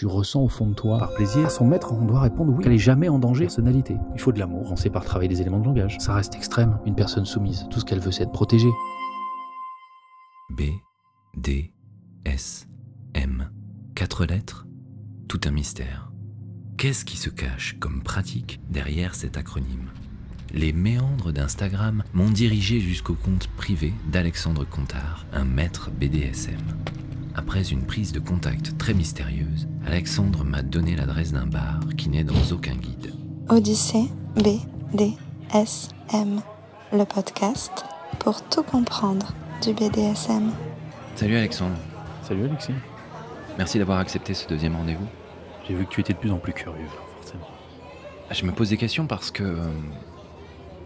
tu ressens au fond de toi par plaisir. À son maître, on doit répondre oui. Qu'elle est jamais en danger. Personnalité. Il faut de l'amour. On sait par travailler des éléments de langage. Ça reste extrême. Une personne soumise. Tout ce qu'elle veut, c'est être protégée. B, D, S, M. Quatre lettres, tout un mystère. Qu'est-ce qui se cache comme pratique derrière cet acronyme? Les méandres d'Instagram m'ont dirigé jusqu'au compte privé d'Alexandre Contard, un maître BDSM. Après une prise de contact très mystérieuse, Alexandre m'a donné l'adresse d'un bar qui n'est dans aucun guide. Odyssée B, D, S, M. Le podcast pour tout comprendre du BDSM. Salut Alexandre, Salut Alexis. merci d'avoir accepté ce deuxième rendez-vous. J'ai vu que tu étais de plus en plus curieux, forcément. Je me pose des questions parce que, euh,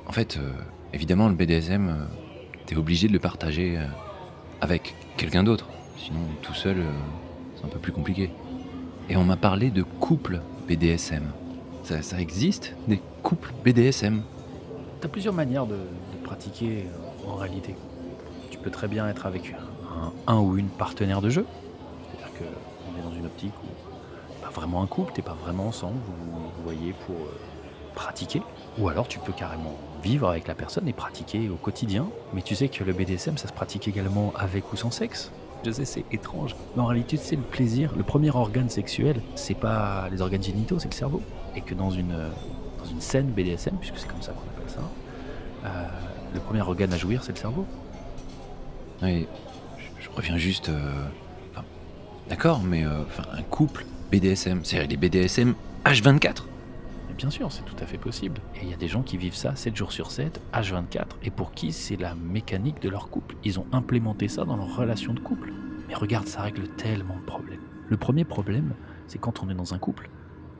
en fait, euh, évidemment, le BDSM, euh, t'es obligé de le partager avec quelqu'un d'autre. Sinon, tout seul, euh, c'est un peu plus compliqué. Et on m'a parlé de couple BDSM. Ça, existe, des couples BDSM T'as plusieurs manières de, pratiquer euh, en réalité. Tu peux très bien être avec un, ou une partenaire de jeu. C'est-à-dire qu'on est dans une optique où pas vraiment un couple, t'es pas vraiment ensemble, vous vous voyez pour euh, pratiquer. Ou alors tu peux carrément vivre avec la personne et pratiquer au quotidien. Mais tu sais que le BDSM, ça se pratique également avec ou sans sexe. Je sais, c'est étrange. Mais en réalité, sais, le plaisir, le premier organe sexuel, c'est pas les organes génitaux, c'est le cerveau. Et que dans une, euh, scène BDSM, puisque c'est comme ça qu'on appelle ça, euh, le premier organe à jouir, c'est le cerveau. Oui, je, reviens juste. euh, D'accord, mais un couple BDSM, c'est des BDSM H24 Bien sûr, c'est tout à fait possible. Et il y a des gens qui vivent ça 7 jours sur 7, H24, et pour qui c'est la mécanique de leur couple. Ils ont implémenté ça dans leur relation de couple. Mais regarde, ça règle tellement de problèmes. Le premier problème, c'est quand on est dans un couple,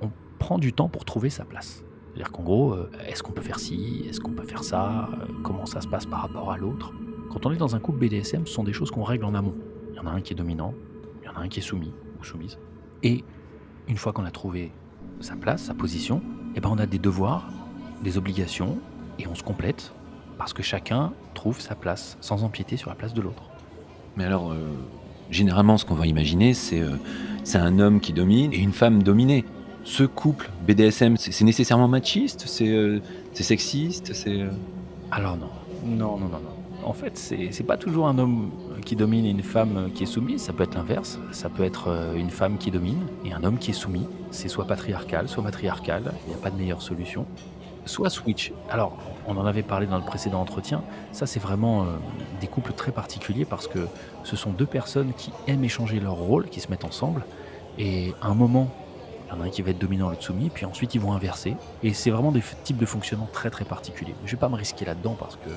on prend du temps pour trouver sa place. C'est-à-dire qu'en gros, euh, est-ce qu'on peut faire ci, est-ce qu'on peut faire ça, euh, comment ça se passe par rapport à l'autre. Quand on est dans un couple BDSM, ce sont des choses qu'on règle en amont. Il y en a un qui est dominant, il y en a un qui est soumis ou soumise. Et une fois qu'on a trouvé sa place, sa position, eh ben on a des devoirs, des obligations, et on se complète parce que chacun trouve sa place sans empiéter sur la place de l'autre. Mais alors, euh, généralement, ce qu'on va imaginer, c'est euh, c'est un homme qui domine et une femme dominée. Ce couple BDSM, c'est nécessairement machiste C'est euh, c'est sexiste C'est euh, Alors non, non, non, non, non. En fait, c'est c'est pas toujours un homme qui domine et une femme qui est soumise, ça peut être l'inverse. Ça peut être euh, une femme qui domine et un homme qui est soumis. C'est soit patriarcal, soit matriarcal, il n'y a pas de meilleure solution. Soit switch. Alors, on en avait parlé dans le précédent entretien, ça c'est vraiment euh, des couples très particuliers parce que ce sont deux personnes qui aiment échanger leur rôle, qui se mettent ensemble, et à un moment, il y en a un qui va être dominant, l'autre soumis, puis ensuite ils vont inverser. Et c'est vraiment des types de fonctionnement très très particuliers. Je vais pas me risquer là-dedans parce que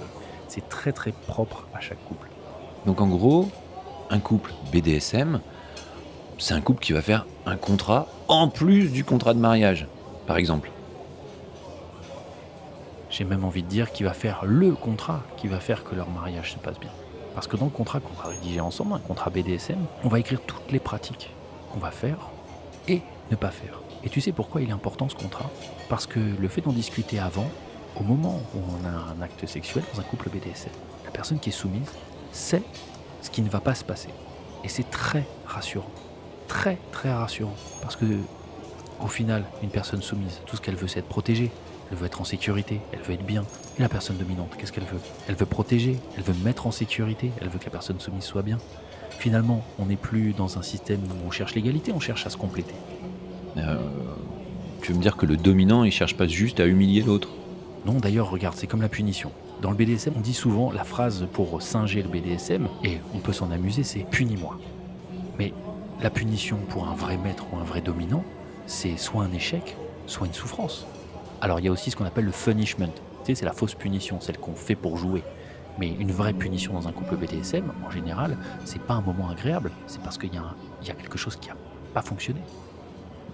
c'est très très propre à chaque couple. Donc en gros, un couple BDSM, c'est un couple qui va faire un contrat en plus du contrat de mariage, par exemple. J'ai même envie de dire qu'il va faire le contrat qui va faire que leur mariage se passe bien. Parce que dans le contrat qu'on va rédiger ensemble, un contrat BDSM, on va écrire toutes les pratiques qu'on va faire et ne pas faire. Et tu sais pourquoi il est important ce contrat? Parce que le fait d'en discuter avant, au moment où on a un acte sexuel dans un couple BDSM, la personne qui est soumise sait ce qui ne va pas se passer. Et c'est très rassurant. Très très rassurant. Parce que au final, une personne soumise, tout ce qu'elle veut, c'est être protégée. Elle veut être en sécurité, elle veut être bien. Et la personne dominante, qu'est-ce qu'elle veut? Elle veut protéger, elle veut mettre en sécurité, elle veut que la personne soumise soit bien. Finalement, on n'est plus dans un système où on cherche l'égalité, on cherche à se compléter. Euh, tu veux me dire que le dominant, il cherche pas juste à humilier l'autre? Non, d'ailleurs, regarde, c'est comme la punition. Dans le BDSM, on dit souvent la phrase pour singer le BDSM, et on peut s'en amuser, c'est punis-moi. Mais la punition pour un vrai maître ou un vrai dominant, c'est soit un échec, soit une souffrance. Alors il y a aussi ce qu'on appelle le punishment. Tu sais, c'est la fausse punition, celle qu'on fait pour jouer. Mais une vraie punition dans un couple BDSM, en général, c'est pas un moment agréable. C'est parce qu'il y, y a quelque chose qui a pas fonctionné.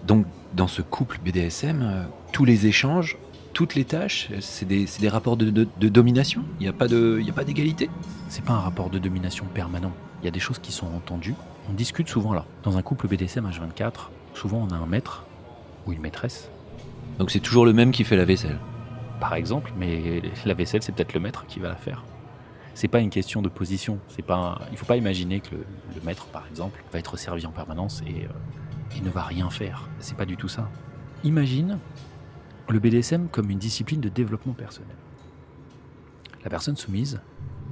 Donc, dans ce couple BDSM, euh, tous les échanges, toutes les tâches, c'est des, rapports de, de- de domination Il n'y a pas d'égalité C'est pas un rapport de domination permanent. Il y a des choses qui sont entendues. On discute souvent là. Dans un couple BDSM H24, souvent on a un maître ou une maîtresse, Donc c'est toujours le même qui fait la vaisselle. par exemple, mais la vaisselle, c'est peut-être le maître qui va la faire. C'est pas une question de position. C'est pas. un- Il faut pas imaginer que le, le maître, par exemple, va être servi en permanence et, euh, et ne va rien faire. C'est pas du tout ça. Imagine le BDSM comme une discipline de développement personnel. La personne soumise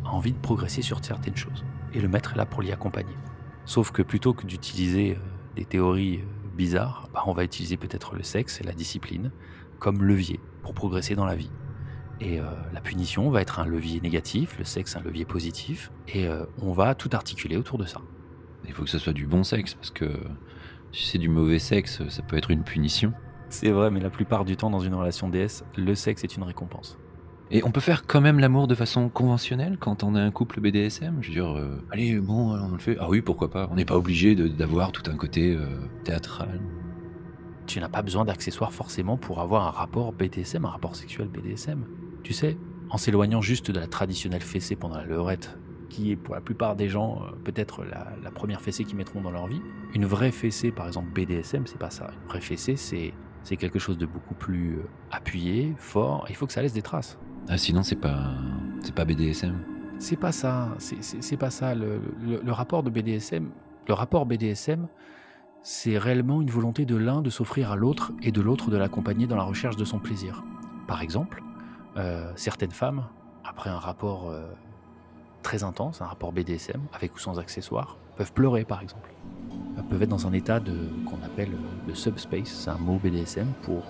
a envie de progresser sur certaines choses et le maître est là pour l'y accompagner. Sauf que plutôt que d'utiliser euh, des théories euh, bizarres, bah, on va utiliser peut-être le sexe et la discipline comme levier pour progresser dans la vie. Et euh, la punition va être un levier négatif, le sexe un levier positif, et on va tout articuler autour de ça. Il faut que ce soit du bon sexe, parce que si c'est du mauvais sexe, ça peut être une punition. C'est vrai, mais la plupart du temps, dans une relation DS, le sexe est une récompense. Et on peut faire quand même l'amour de façon conventionnelle quand on est un couple BDSM Je veux dire, euh, allez, bon, on le fait. Ah oui, pourquoi pas? On n'est pas obligé d'avoir tout un côté euh, théâtral. Tu n'as pas besoin d'accessoires forcément pour avoir un rapport BDSM, un rapport sexuel BDSM. Tu sais, en s'éloignant juste de la traditionnelle fessée pendant la leurette, qui est pour la plupart des gens euh, peut-être la, la, première fessée qu'ils mettront dans leur vie. Une vraie fessée, par exemple BDSM, c'est pas ça. Une vraie fessée, c'est c'est quelque chose de beaucoup plus appuyé, fort. Il faut que ça laisse des traces. Ah, sinon, c'est pas, c'est pas BDSM. C'est pas ça. C'est pas ça. Le, le, rapport de BDSM, le rapport BDSM, c'est réellement une volonté de l'un de s'offrir à l'autre et de l'autre de l'accompagner dans la recherche de son plaisir. Par exemple, euh, certaines femmes, après un rapport euh, très intense, un rapport BDSM, avec ou sans accessoires, peuvent pleurer par exemple. Elles peuvent être dans un état de qu'on appelle le subspace, c'est un mot BDSM pour,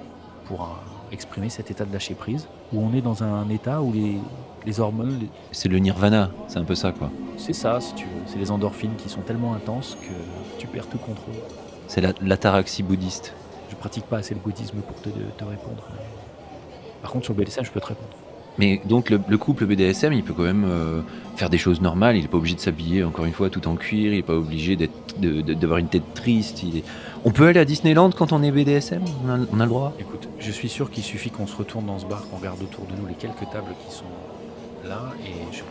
pour un, exprimer cet état de lâcher prise, où on est dans un état où les, les hormones. C'est le nirvana, c'est un peu ça quoi. C'est ça, si tu veux. C'est les endorphines qui sont tellement intenses que tu perds tout contrôle. C'est l'ataraxie bouddhiste. Je pratique pas assez le bouddhisme pour te, te répondre. Par contre, sur le BDSM, je peux te répondre. Mais donc le, couple BDSM, il peut quand même euh, faire des choses normales. Il n'est pas obligé de s'habiller, encore une fois, tout en cuir. Il n'est pas obligé d'avoir une tête triste. On peut aller à Disneyland quand on est BDSM on a, le droit? Écoute, je suis sûr qu'il suffit qu'on se retourne dans ce bar, qu'on regarde autour de nous les quelques tables qui sont là. Et je,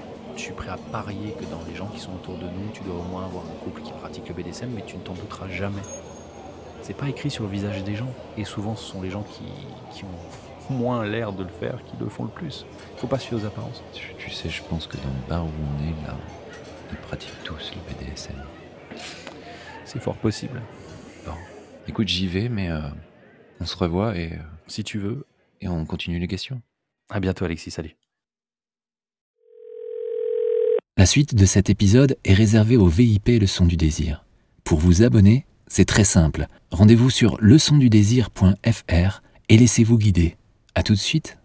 suis prêt à parier que dans les gens qui sont autour de nous, tu dois au moins avoir un couple qui pratique le BDSM, mais tu ne t'en douteras jamais. C'est pas écrit sur le visage des gens. Et souvent, ce sont les gens qui, qui ont moins l'air de le faire qui le font le plus. Faut pas fier aux apparences. Tu, sais, je pense que dans le bar où on est là, ils pratiquent tous le BDSM. C'est fort possible. Bon, écoute, j'y vais, mais euh, on se revoit et. Euh, si tu veux. Et on continue les questions. À bientôt, Alexis. Salut. La suite de cet épisode est réservée au VIP Leçon du désir. Pour vous abonner, c'est très simple. Rendez-vous sur leçondudésir.fr et laissez-vous guider. A tout de suite